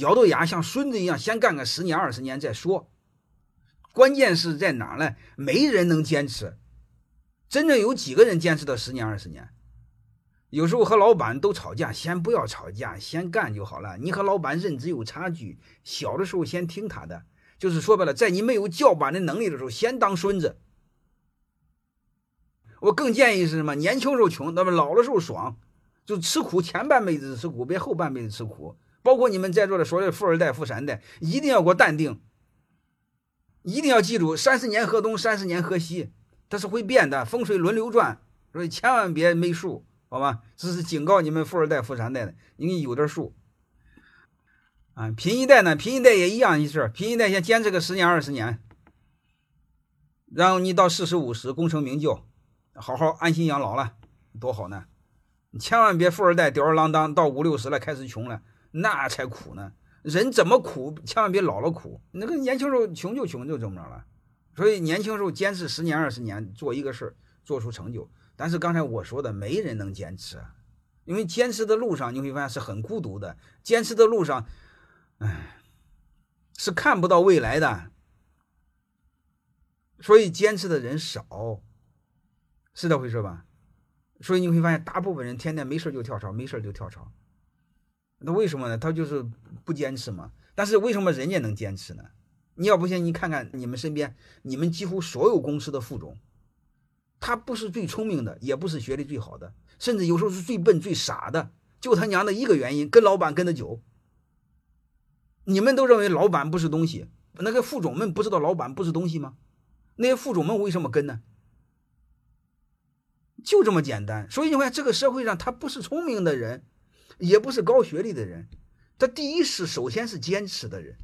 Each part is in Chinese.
咬着牙像孙子一样，先干个十年二十年再说。关键是在哪呢？没人能坚持。真正有几个人坚持到十年二十年？有时候和老板都吵架，先不要吵架，先干就好了。你和老板认知有差距，小的时候先听他的，就是说白了，在你没有叫板的能力的时候，先当孙子。我更建议是什么？年轻时候穷，那么老的时候爽，就吃苦，前半辈子吃苦，别后半辈子吃苦。包括你们在座的所有富二代、富三代，一定要给我淡定，一定要记住，三十年河东，三十年河西，它是会变的，风水轮流转，所以千万别没数，好吧？这是警告你们富二代、富三代的，你有点数。啊，贫一代呢，贫一代也一样一事，贫一代先坚持个十年二十年，然后你到四十五十功成名就。好好安心养老了，多好呢！你千万别富二代吊儿郎当，到五六十了开始穷了，那才苦呢。人怎么苦，千万别老了苦。那个年轻时候穷就穷就这么着了。所以年轻时候坚持十年二十年做一个事儿，做出成就。但是刚才我说的，没人能坚持，因为坚持的路上你会发现是很孤独的。坚持的路上，唉，是看不到未来的。所以坚持的人少。是这回事吧？所以你会发现，大部分人天天没事就跳槽，没事就跳槽。那为什么呢？他就是不坚持嘛。但是为什么人家能坚持呢？你要不信，你看看你们身边，你们几乎所有公司的副总，他不是最聪明的，也不是学历最好的，甚至有时候是最笨、最傻的，就他娘的一个原因，跟老板跟的久。你们都认为老板不是东西，那个副总们不知道老板不是东西吗？那些副总们为什么跟呢？就这么简单，所以你看，这个社会上他不是聪明的人，也不是高学历的人，他第一是首先是坚持的人，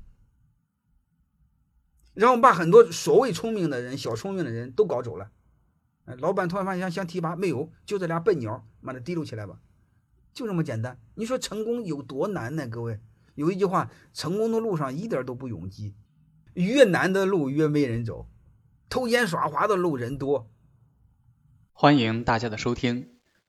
然后把很多所谓聪明的人、小聪明的人都搞走了。老板突然发现想想提拔，没有，就这俩笨鸟，把它提溜起来吧，就这么简单。你说成功有多难呢？各位，有一句话，成功的路上一点都不拥挤，越难的路越没人走，偷奸耍滑的路人多。欢迎大家的收听，